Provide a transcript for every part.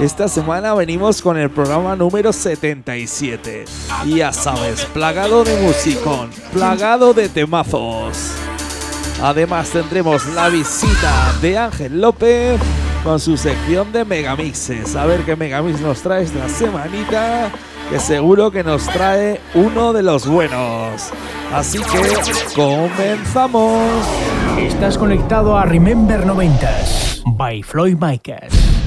Esta semana venimos con el programa número 77. Y ya sabes, plagado de musicón, plagado de temazos. Además tendremos la visita de Ángel López con su sección de megamixes. A ver qué megamix nos trae esta semanita, que seguro que nos trae uno de los buenos. Así que comenzamos. Estás conectado a Remember 90s by Floyd Micas.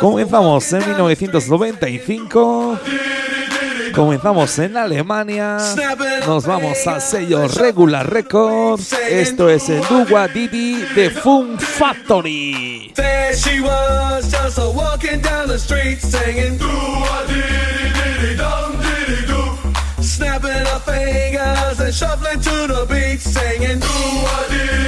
Comenzamos en 1995. Comenzamos en Alemania. Nos vamos a sello Regular Records. Esto es el Duwa Didi de Fun Factory. Snapping her fingers and shuffling to the beat, singing. Doo-a-dee-dee-dee.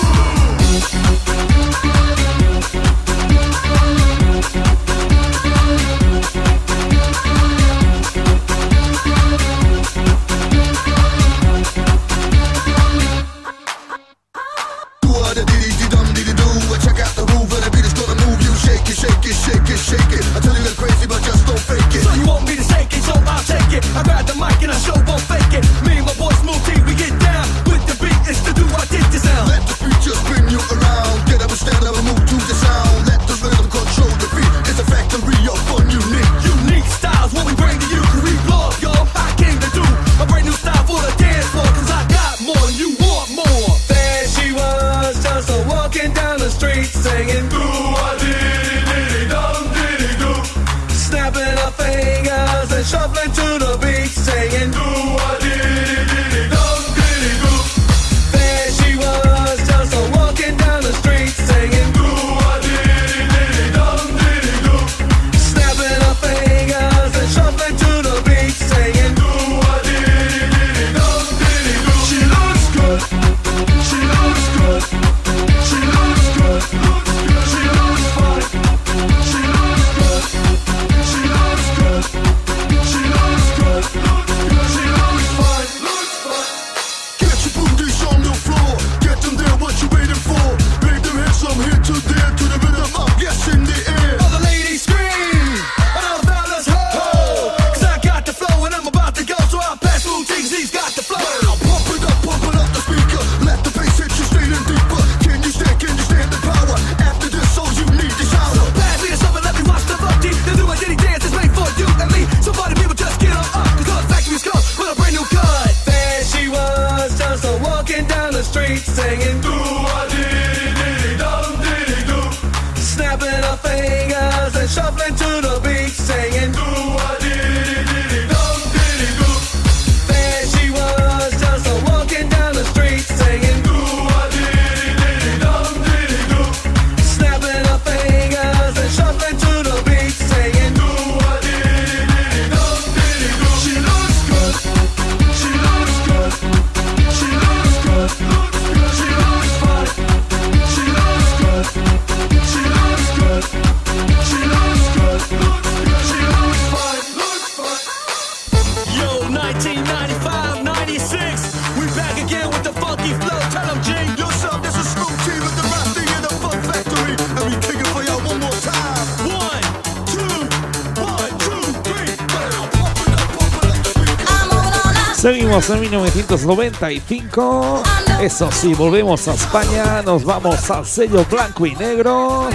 1995. Eso sí, volvemos a España, nos vamos al sello blanco y negro.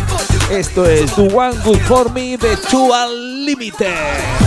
Esto es Do One Good For Me de Chua Limited.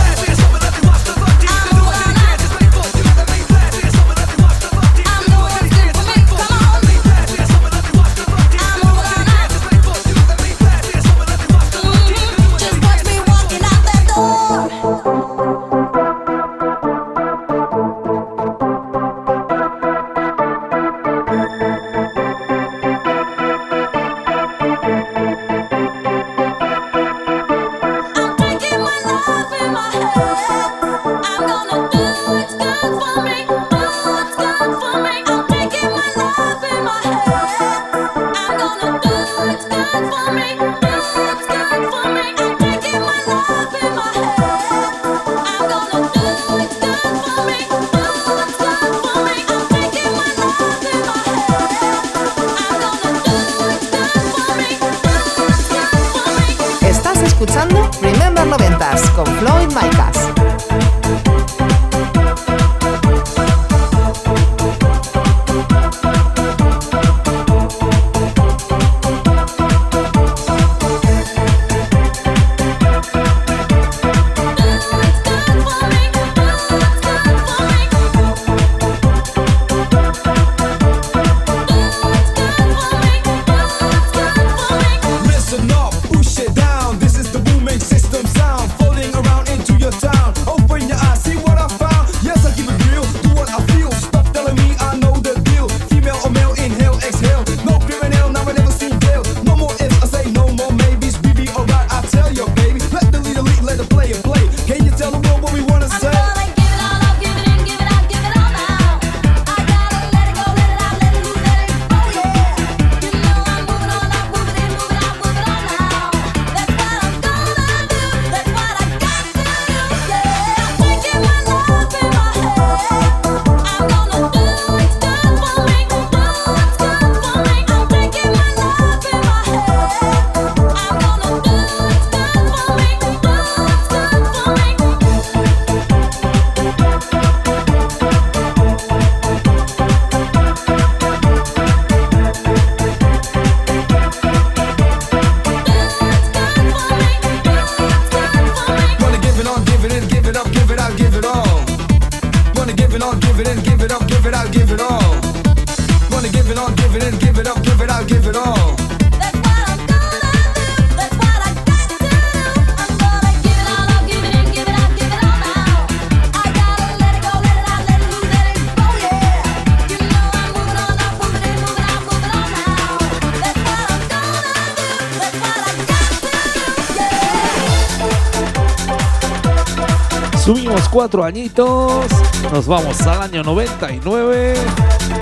cuatro añitos. Nos vamos al año 99.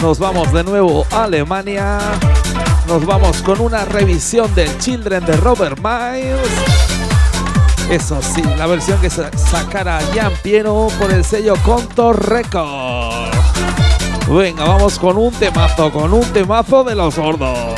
Nos vamos de nuevo a Alemania. Nos vamos con una revisión del Children de Robert Miles. Eso sí, la versión que sacara Gian Piero por el sello Contour Record. Venga, vamos con un temazo, con un temazo de los gordos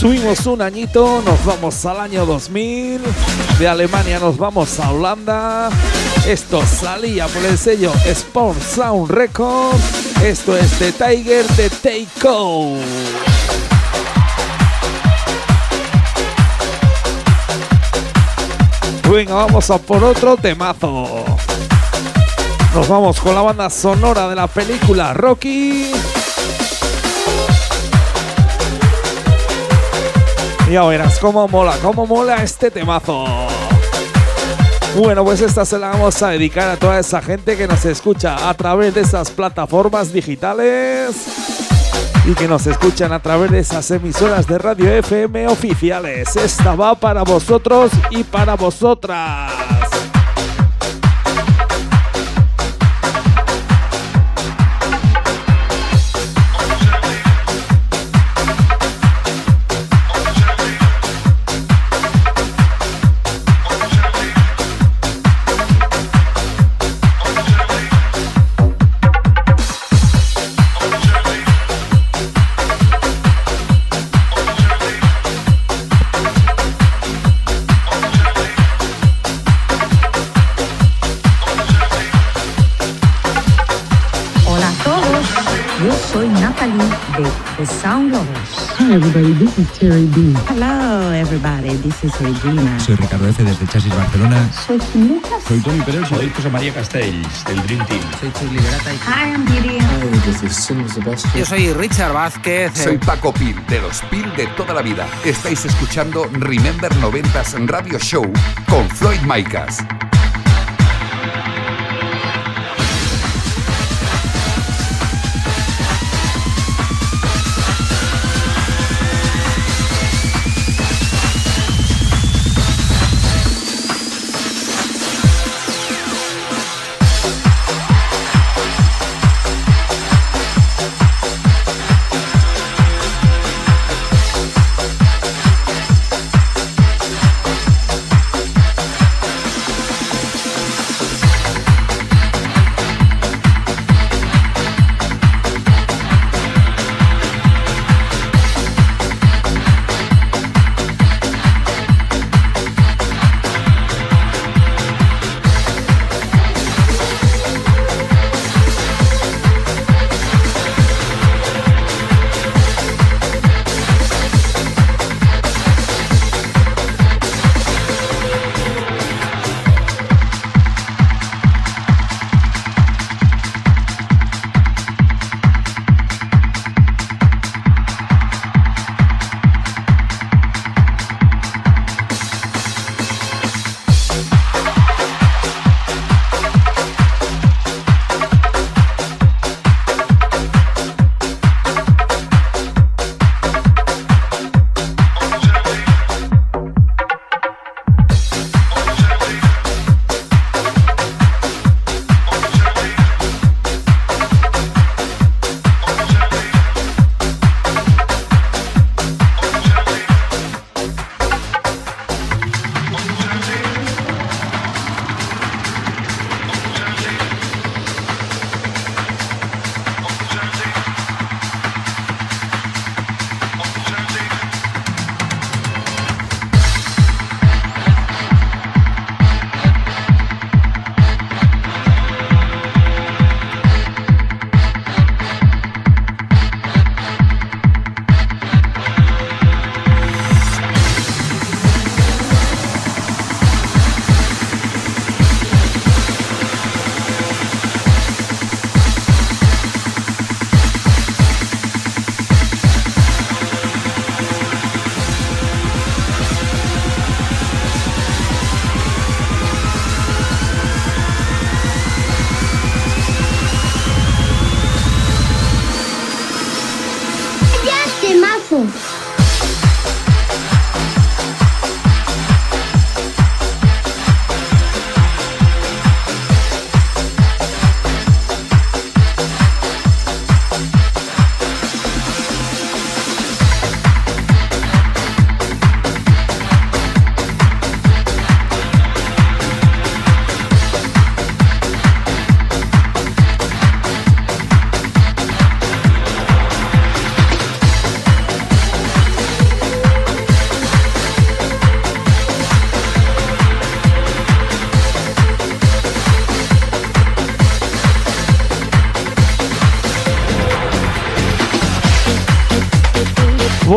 Subimos un añito, nos vamos al año 2000. De Alemania nos vamos a Holanda. Esto salía por el sello Sport Sound Record. Esto es de Tiger de Take Venga, vamos a por otro temazo. Nos vamos con la banda sonora de la película Rocky. Ya verás cómo mola, cómo mola este temazo. Bueno, pues esta se la vamos a dedicar a toda esa gente que nos escucha a través de esas plataformas digitales y que nos escuchan a través de esas emisoras de radio FM oficiales. Esta va para vosotros y para vosotras. De The Sound Lovers. Hi everybody, this is Terry B. Hello everybody, this is Regina. Soy Ricardo F. desde Chasis Barcelona. Soy Lucas. Soy Tony Pérez. Soy José María Castells, del Dream Team. Soy Chus Liberata. Hi, I'm Gideon. Yo soy Richard Vázquez. Soy Paco Pil, de los Pil de toda la vida. Estáis escuchando Remember 90s Radio Show con Floyd Micas.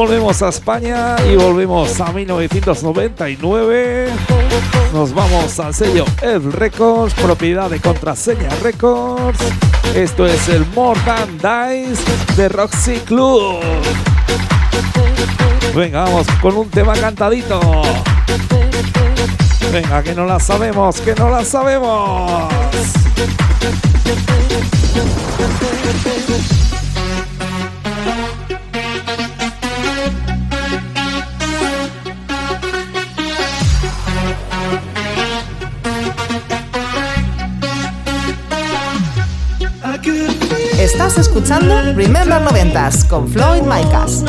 Volvemos a España y volvemos a 1999. Nos vamos al sello F Records, propiedad de Contraseña Records. Esto es el More Than Dice de Roxy Club. Venga, vamos con un tema cantadito. Venga, que no la sabemos, que no la sabemos. Escuchando Remember Noventas con Floyd Micas.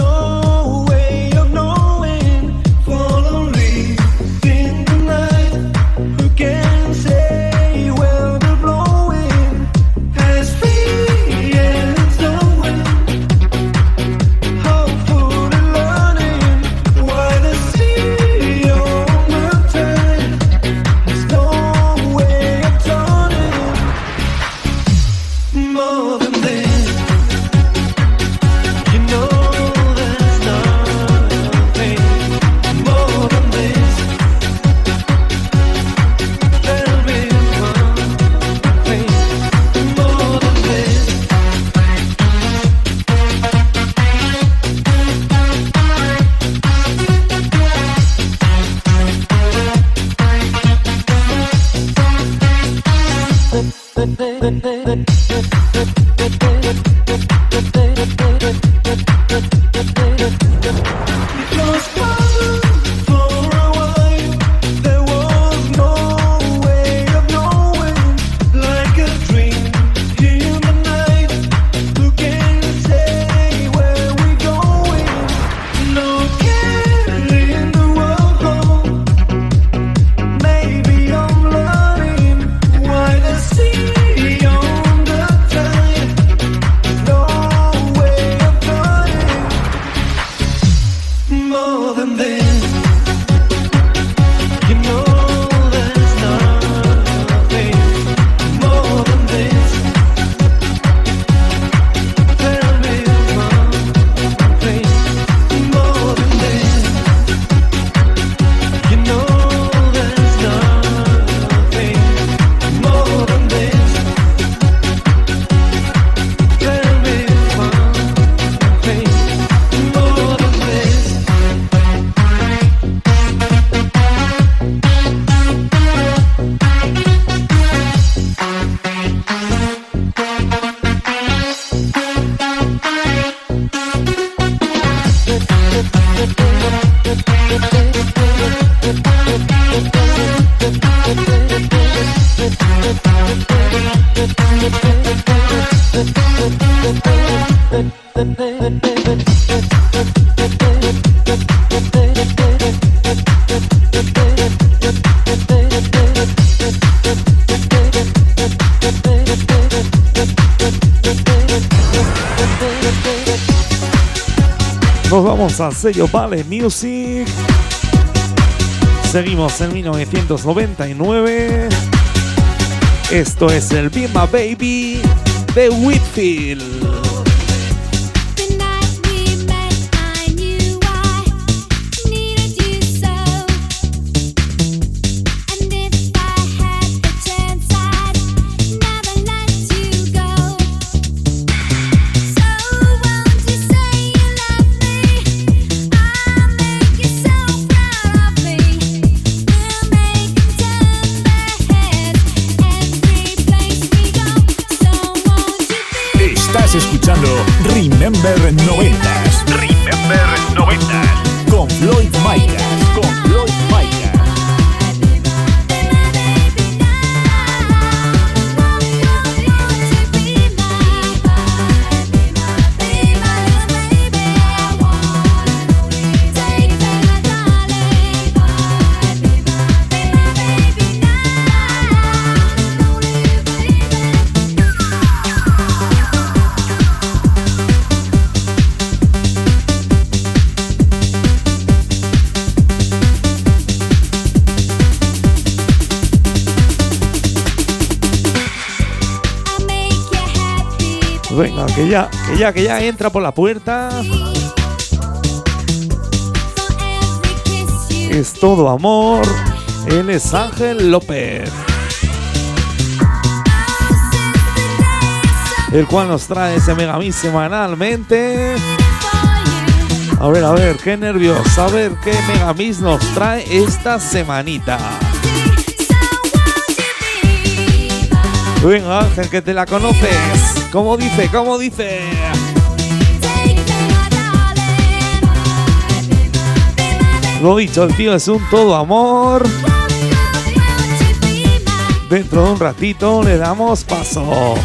Al sello Vale Music. Seguimos en 1999. Esto es el Be My Baby de Whitfield. Con Floyd Venga, que ya, entra por la puerta. es todo amor. Él es Ángel López. El cual nos trae ese megamix semanalmente. A ver, a ver, qué nervios. A ver qué megamix nos trae esta semanita. Venga, Ángel, que te la conoces. ¿Cómo dice? ¿Cómo dice? Lo dicho, el tío es un todo amor. Dentro de un ratito le damos paso.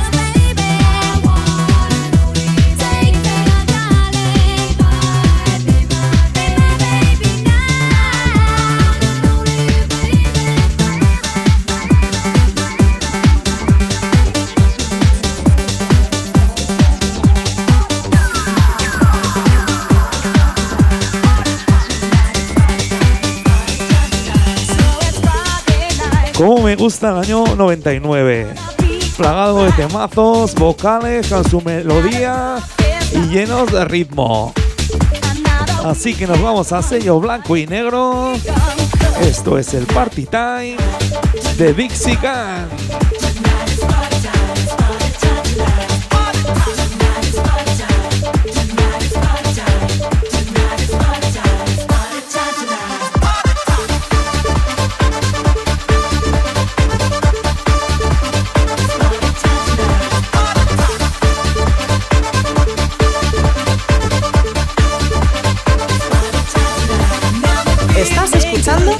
Como me gusta el año 99. Plagado de temazos, vocales con su melodía y llenos de ritmo. Así que nos vamos a sello blanco y negro. Esto es el Party Time de Dixie Gun.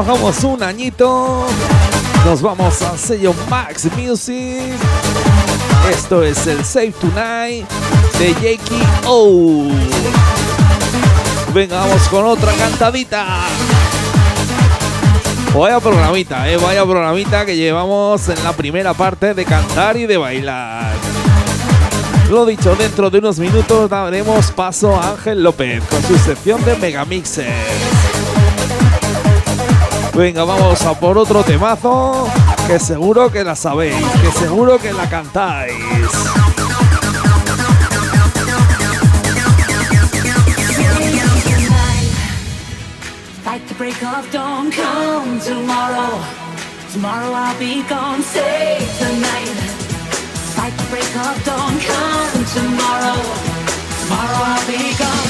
Bajamos un añito. Nos vamos al sello Max Music. Esto es el Save Tonight de Jakey O. Venga, vamos con otra cantadita. Vaya programita, eh, vaya programita que llevamos en la primera parte de cantar y de bailar. Lo dicho, dentro de unos minutos daremos paso a Ángel López con su sección de Megamixes. Venga, vamos a por otro temazo que seguro que la sabéis, que seguro que la cantáis. Fight the break of dawn, come tomorrow. Tomorrow I'll be gone, save the night. Fight the break of dawn, come tomorrow. Tomorrow I'll be gone.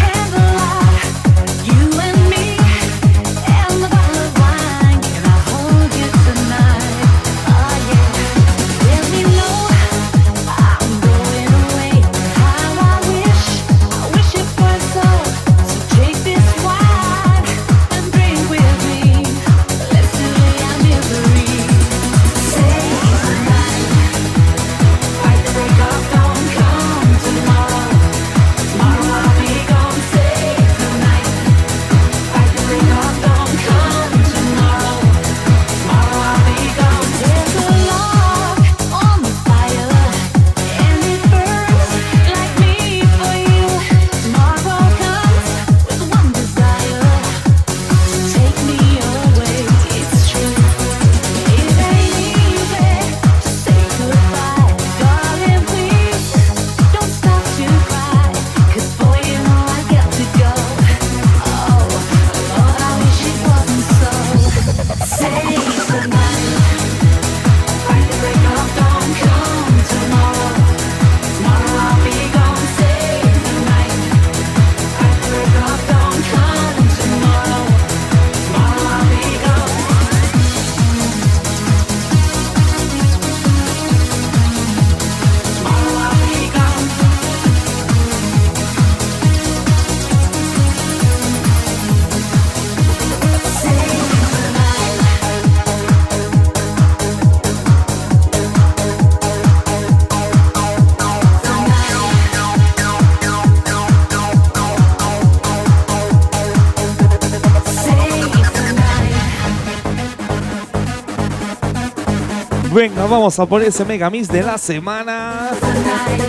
Venga, vamos a poner ese megamix de la semana.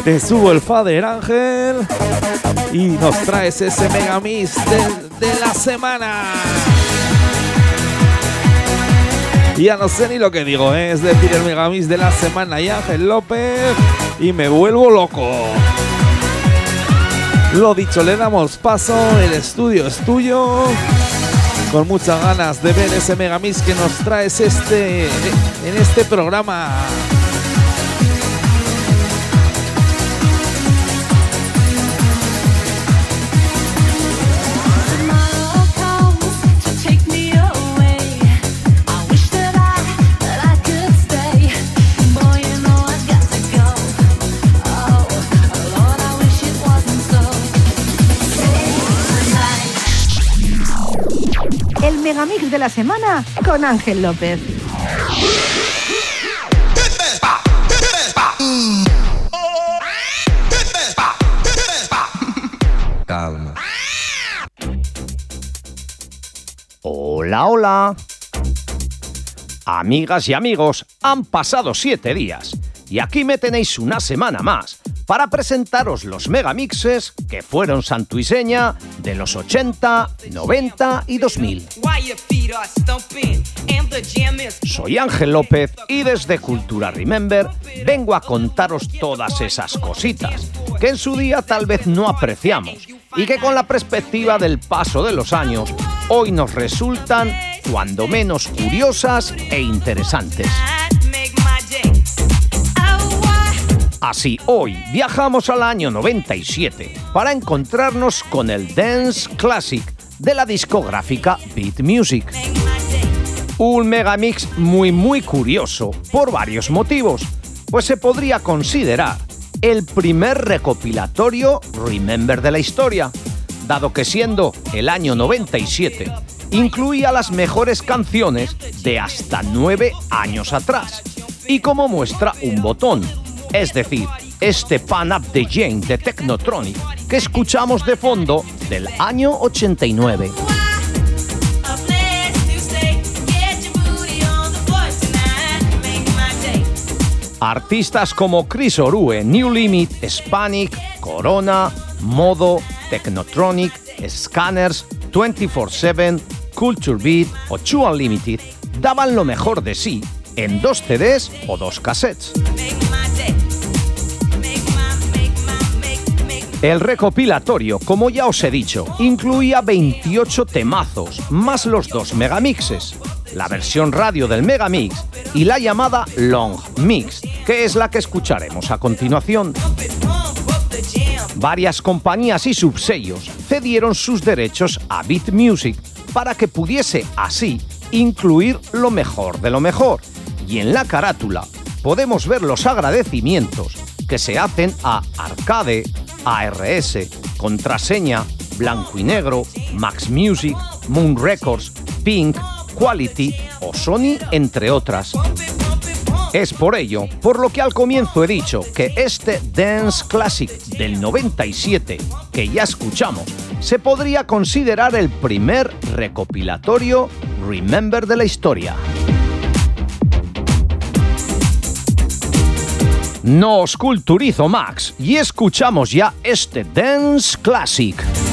Te subo el Father Ángel y nos traes ese megamix de, de la semana. Ya no sé ni lo que digo, ¿eh? es decir, el megamix de la semana y Ángel López y me vuelvo loco. Lo dicho, le damos paso, el estudio es tuyo. Con muchas ganas de ver ese megamix que nos traes este, en este programa. Megamix de la semana con Ángel López. Calma. Hola, hola. Amigas y amigos, han pasado siete días y aquí me tenéis una semana más para presentaros los megamixes que fueron santuiseña de los 80, 90 y 2000. Soy Ángel López y desde Cultura Remember vengo a contaros todas esas cositas que en su día tal vez no apreciamos y que con la perspectiva del paso de los años hoy nos resultan cuando menos curiosas e interesantes. Así, hoy viajamos al año 97 para encontrarnos con el Dance Classic de la discográfica Beat Music. Un megamix muy muy curioso por varios motivos, pues se podría considerar el primer recopilatorio Remember de la historia, dado que siendo el año 97 incluía las mejores canciones de hasta nueve años atrás. Y como muestra un botón, es decir, este Pan Up de Jane de Technotronic que escuchamos de fondo del año 89. Artistas como Chris Orue, New Limit, Hispanic, Corona, Modo, Technotronic, Scanners, 24-7, Culture Beat o Chu Unlimited daban lo mejor de sí en dos CDs o dos cassettes. El recopilatorio, como ya os he dicho, incluía 28 temazos, más los dos megamixes, la versión radio del megamix y la llamada long mix, que es la que escucharemos a continuación. Varias compañías y subsellos cedieron sus derechos a Beat Music para que pudiese así incluir lo mejor de lo mejor. Y en la carátula podemos ver los agradecimientos que se hacen a Arcade, ARS, Contraseña, Blanco y Negro, Max Music, Moon Records, Pink, Quality o Sony, entre otras. Es por ello, por lo que al comienzo he dicho que este Dance Classic del 97 que ya escuchamos se podría considerar el primer recopilatorio Remember de la historia. Nos culturizo Max y escuchamos ya este Dance Classic.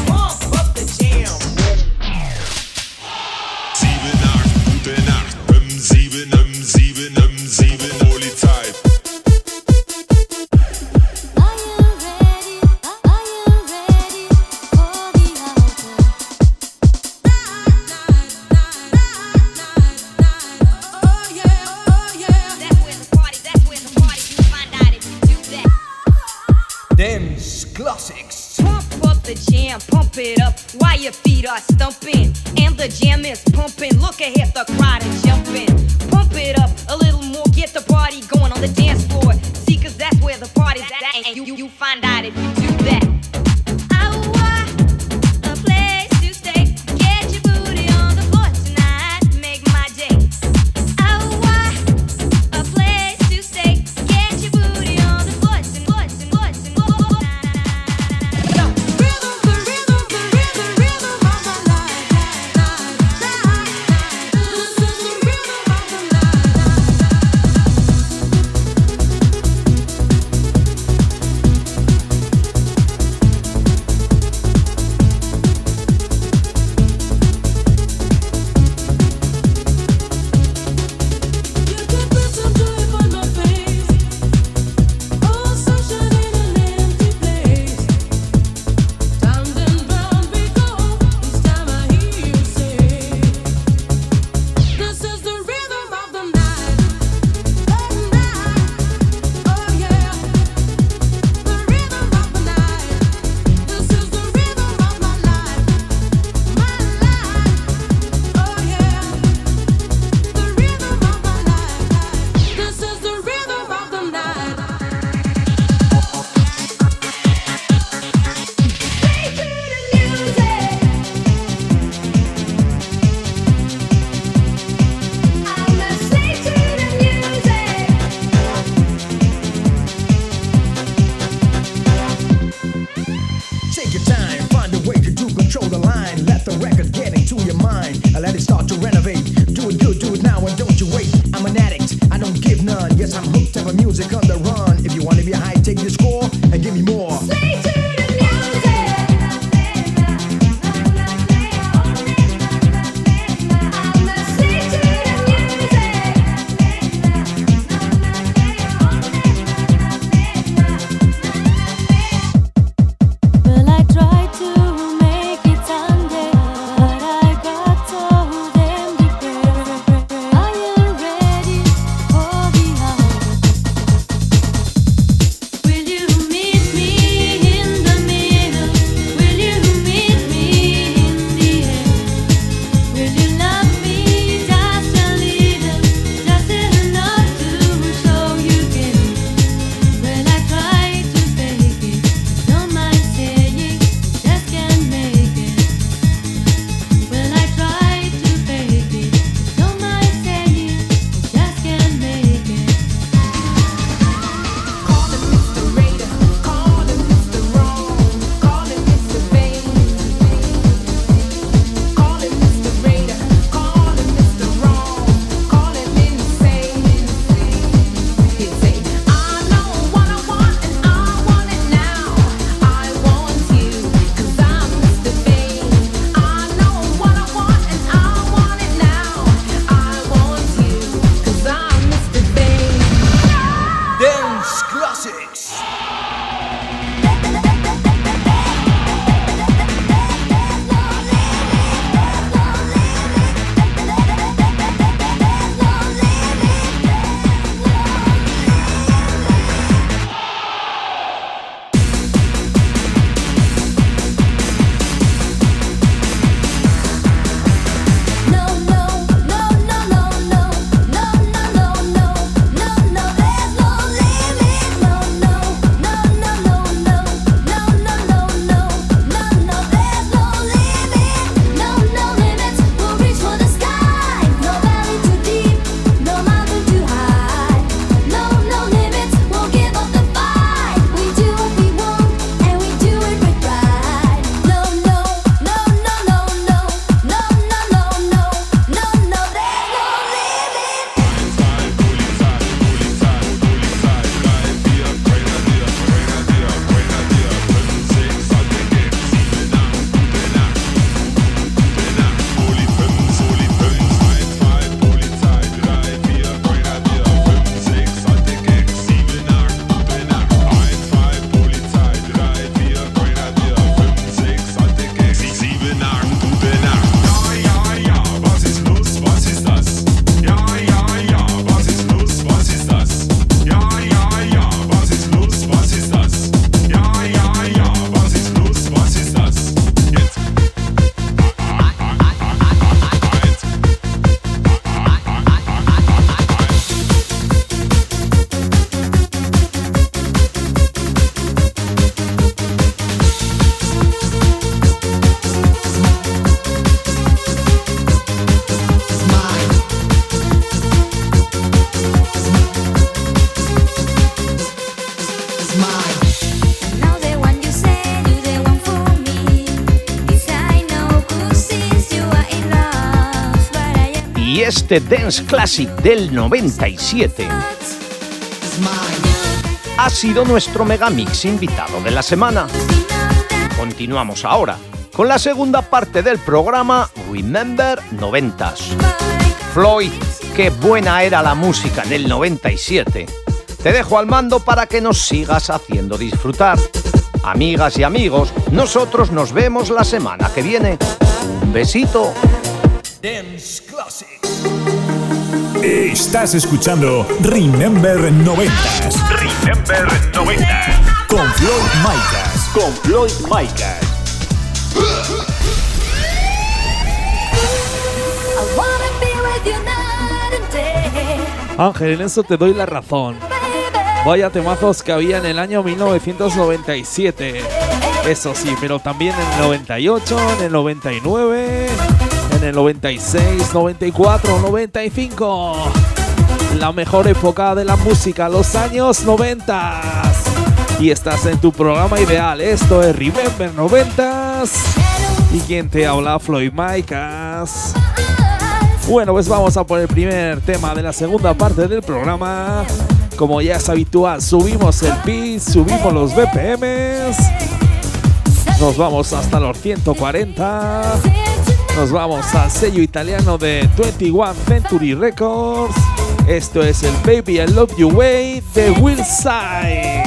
Este Dance Classic del 97 ha sido nuestro megamix invitado de la semana. Continuamos ahora con la segunda parte del programa Remember 90s. Floyd, qué buena era la música en el 97. Te dejo al mando para que nos sigas haciendo disfrutar. Amigas y amigos, nosotros nos vemos la semana que viene. Un besito. Dance. Estás escuchando Remember 90s. Remember 90. Con Floyd Micas. Con Floyd Micas. Ángel, en eso te doy la razón. Vaya temazos que había en el año 1997. Eso sí, pero también en el 98, en el 99, en el 96, 94, 95. La mejor época de la música, los años 90. Y estás en tu programa ideal. Esto es Remember 90s. Y quien te habla, Floyd Micas. Bueno, pues vamos a por el primer tema de la segunda parte del programa Como ya es habitual, subimos el pitch, subimos los BPMs. Nos vamos hasta los 140. Nos vamos al sello italiano de 21 Century Records. Esto es el Baby I Love You Way de Will Side.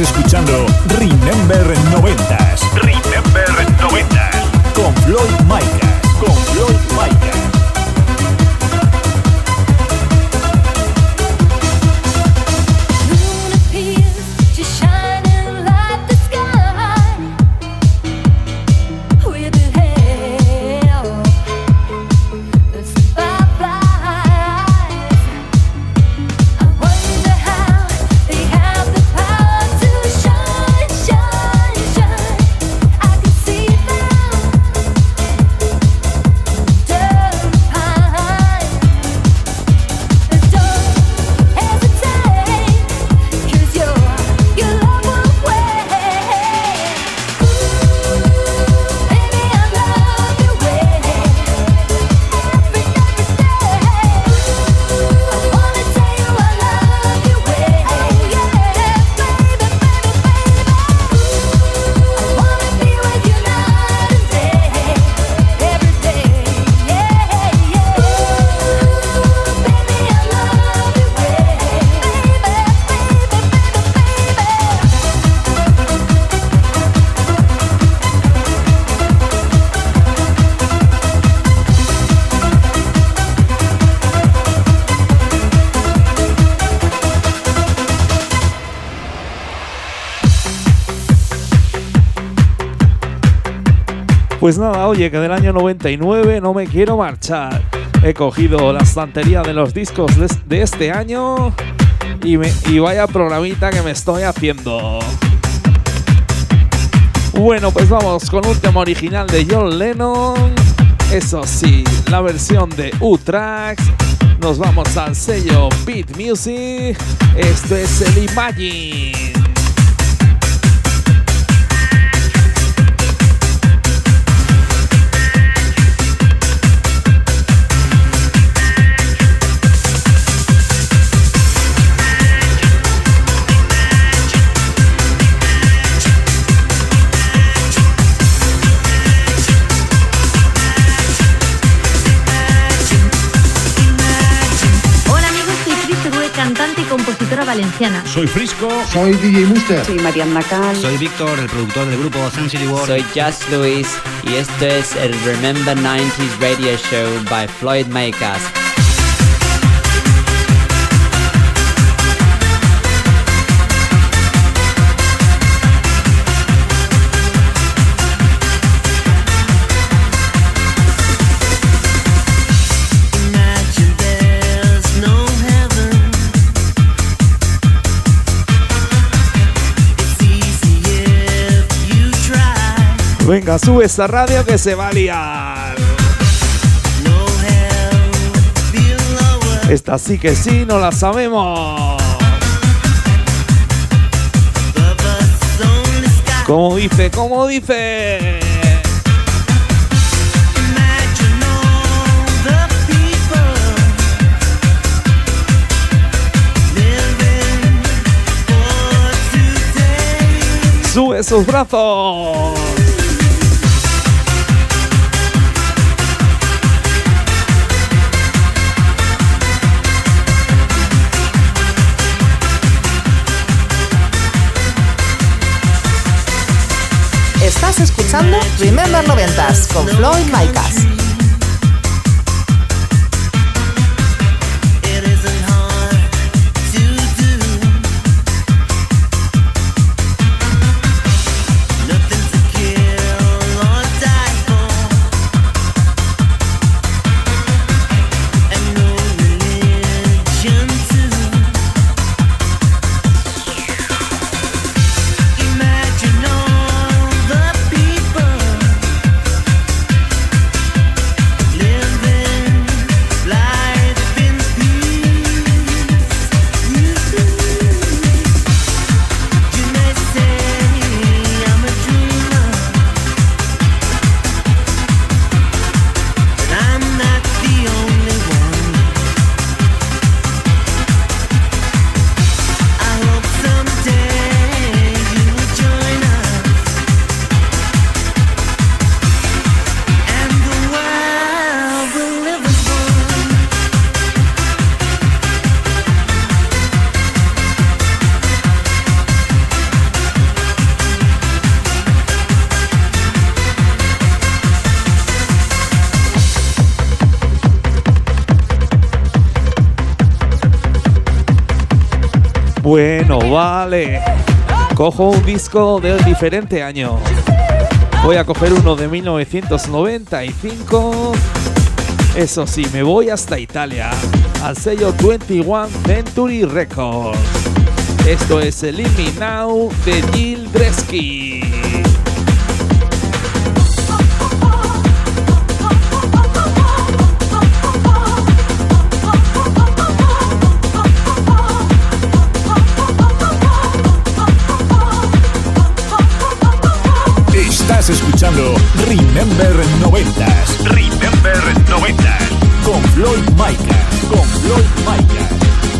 Estás escuchando Remember 90s. Remember 90s. Con Floyd Micas. Pues nada, oye, que del año 99 no me quiero marchar. He cogido la estantería de los discos de, este año y, me- vaya programita que me estoy haciendo. Bueno, pues vamos con un tema original de John Lennon. Eso sí, la versión de U-Tracks. Nos vamos al sello Beat Music. Esto es el Imagine. Valenciana. Soy Frisco. Soy DJ Muster. Soy Mariana Cal. Soy Víctor, el productor del grupo Sun City World. Soy Just Luis y esto es el Remember 90s Radio Show by Floyd Makers. Venga, sube esta radio que se va a liar. Esta sí que sí, no la sabemos. ¿Cómo dice? ¿Cómo dice? Sube sus brazos. Estás escuchando Remember 90s con Floyd Micas. Bueno, vale. Cojo un disco del diferente año. Voy a coger uno de 1995. Eso sí, me voy hasta Italia, al sello 21 Century Records. Esto es el Now de Gil Dresky. escuchando Remember 90s. Remember 90s. Con Floyd Micah. Con Floyd Micah.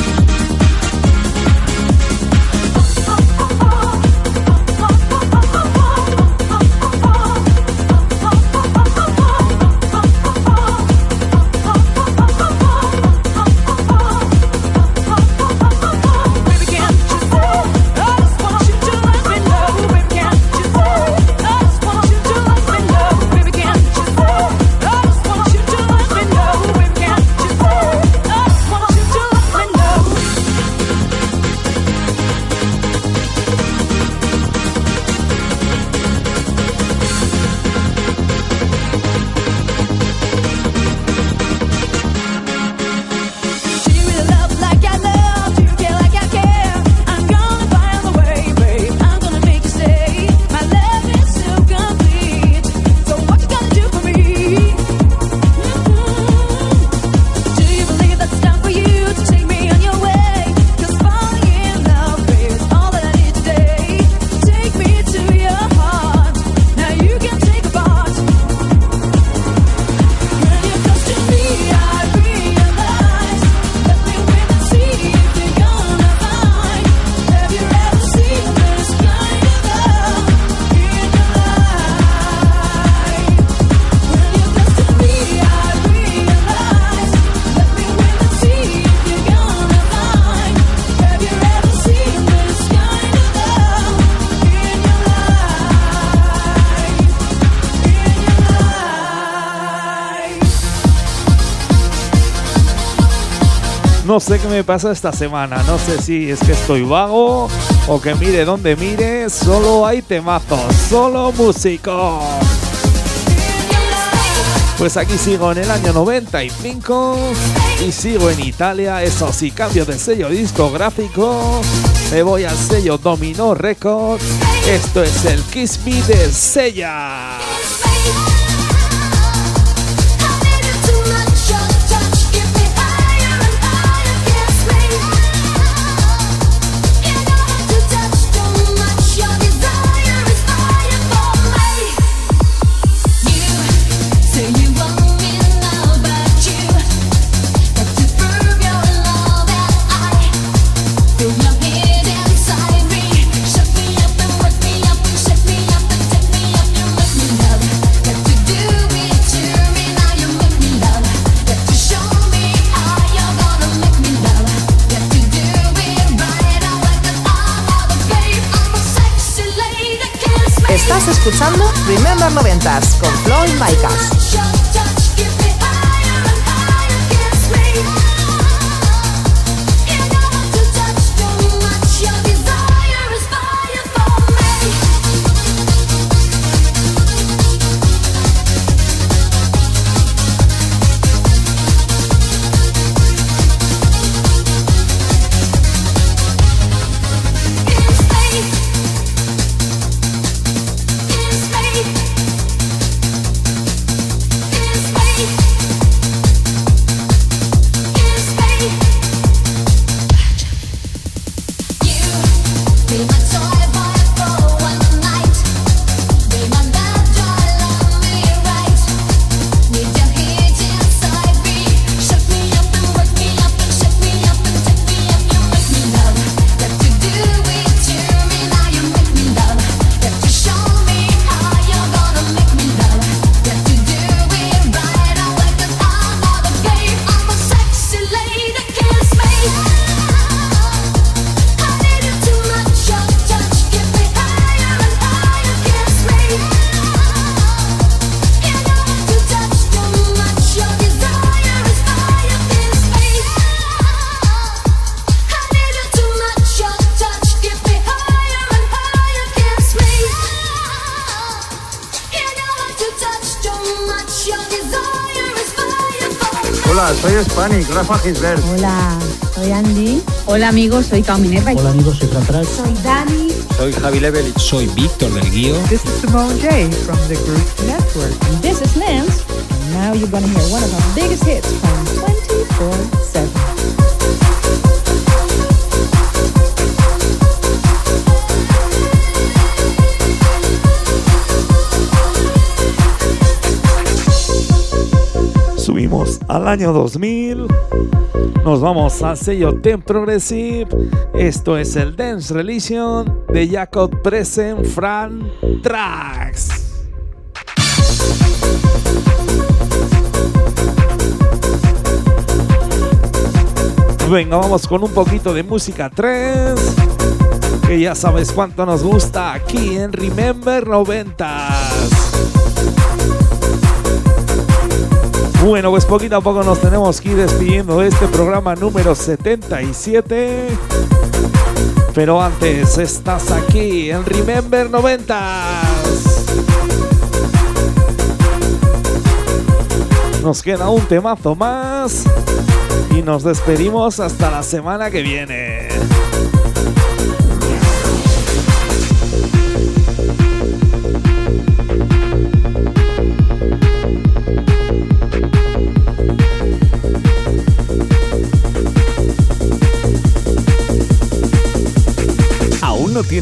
No sé qué me pasa esta semana. No sé si es que estoy vago o que mire donde mire. Solo hay temazos. Solo músico. Pues aquí sigo en el año 95 y sigo en Italia. Eso sí, cambio de sello discográfico. Me voy al sello Domino Records. Esto es el Kiss Me de Sella. Estás escuchando Remember 90s con Floyd Micas. Hola, soy Hispanic, Rafa Gisbert. Hola, soy Andy. Hola amigos, soy Cao Minerva. Hola amigos, soy Fran. Soy Dani. Soy Javi Levelich. Soy Víctor del Guío. This is Simone J from the group Network. And this is Nance. And now you're gonna hear one of our biggest hits from 24-7. Al año 2000. Nos vamos al sello Ten Progressive. Esto es el Dance Religion de Jacob Present Fran Tracks. Venga, vamos con un poquito de música 3. Que ya sabes cuánto nos gusta aquí en Remember 90s. Bueno, pues poquito a poco nos tenemos que ir despidiendo de este programa número 77. Pero antes, estás aquí en Remember 90s. Nos queda un temazo más. Y nos despedimos hasta la semana que viene.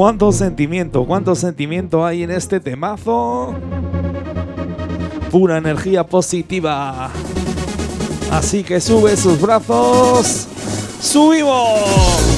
¿Cuánto sentimiento, cuánto sentimiento hay en este temazo? Pura energía positiva. Así que sube sus brazos. ¡Subimos!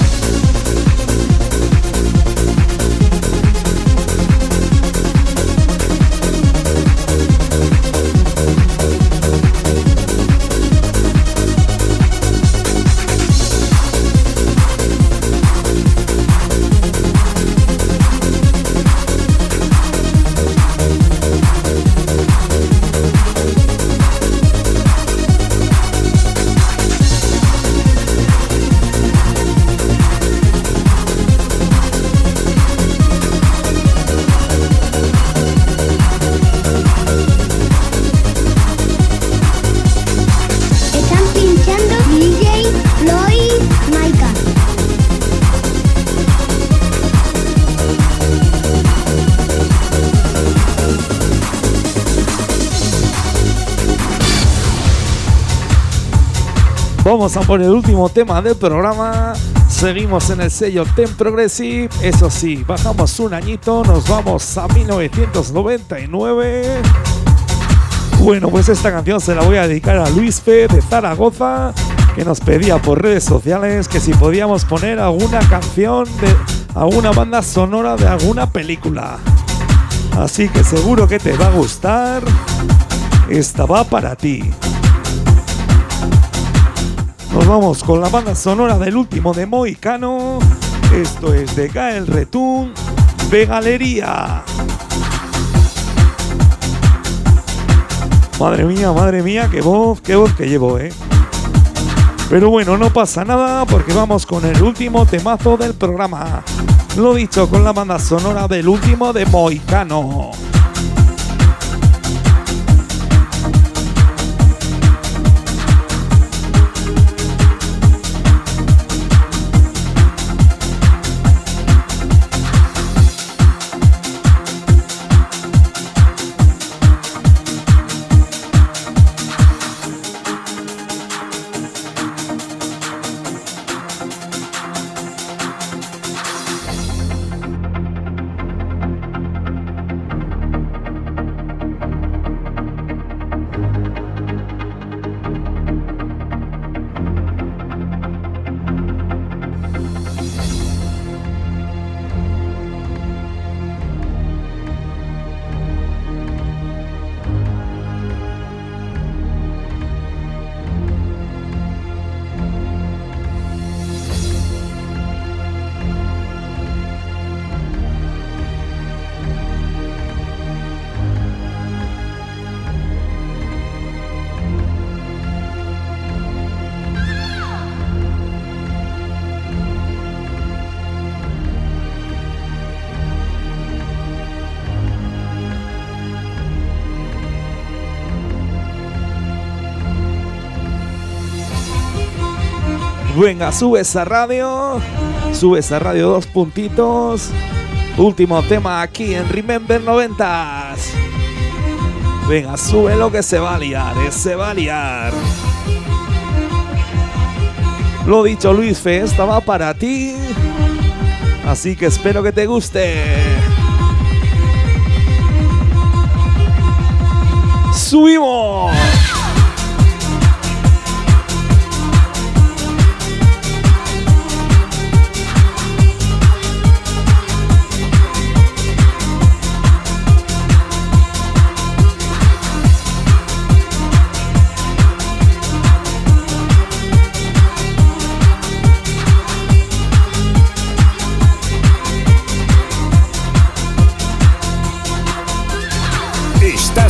Vamos a por el último tema del programa. Seguimos en el sello Ten Progressive. Eso sí, bajamos un añito, nos vamos a 1999. Bueno, pues esta canción se la voy a dedicar a Luis Fe de Zaragoza, que nos pedía por redes sociales que si podíamos poner alguna canción de alguna banda sonora de alguna película. Así que seguro que te va a gustar. Esta va para ti. Vamos con la banda sonora del último de Moicano. Esto es de Gael Retún de Galería. Madre mía, madre mía, qué voz, qué voz que llevo, eh. Pero bueno, no pasa nada porque vamos con el último temazo del programa. Lo dicho, con la banda sonora del último de Moicano. Venga, sube esa radio. Sube esa radio dos puntitos. Último tema aquí en Remember 90s. Venga, sube lo que se va a liar, eh, se va a liar. Lo dicho, Luis Fe, estaba para ti. Así que espero que te guste. ¡Subimos!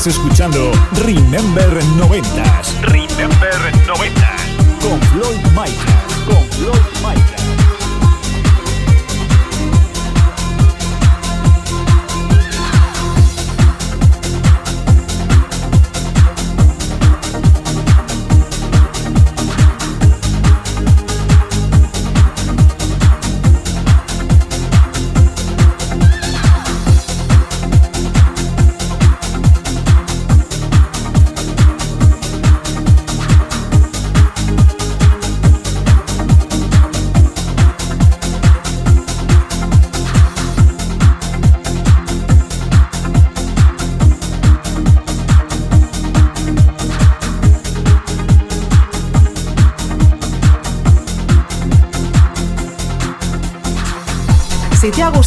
Estás escuchando Remember 90s. Remember 90s. Con Floyd Micah. Con Floyd Micah.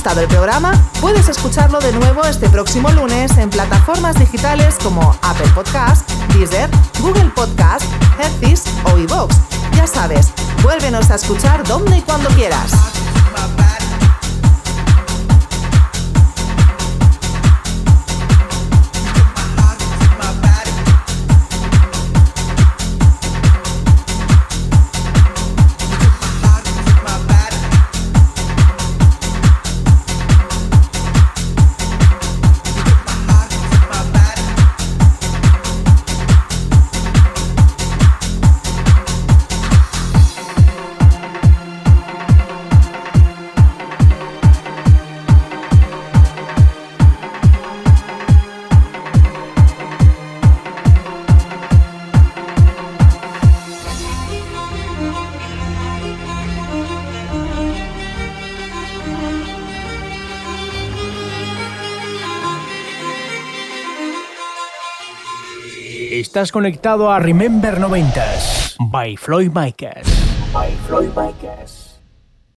Gustado el programa, puedes escucharlo de nuevo este próximo lunes en plataformas digitales como Apple Podcast, Deezer, Google Podcast, Hertis o iVoox. Ya sabes, vuélvenos a escuchar donde y cuando quieras. Estás conectado a Remember 90s by Floyd Micas. By Floyd Micas.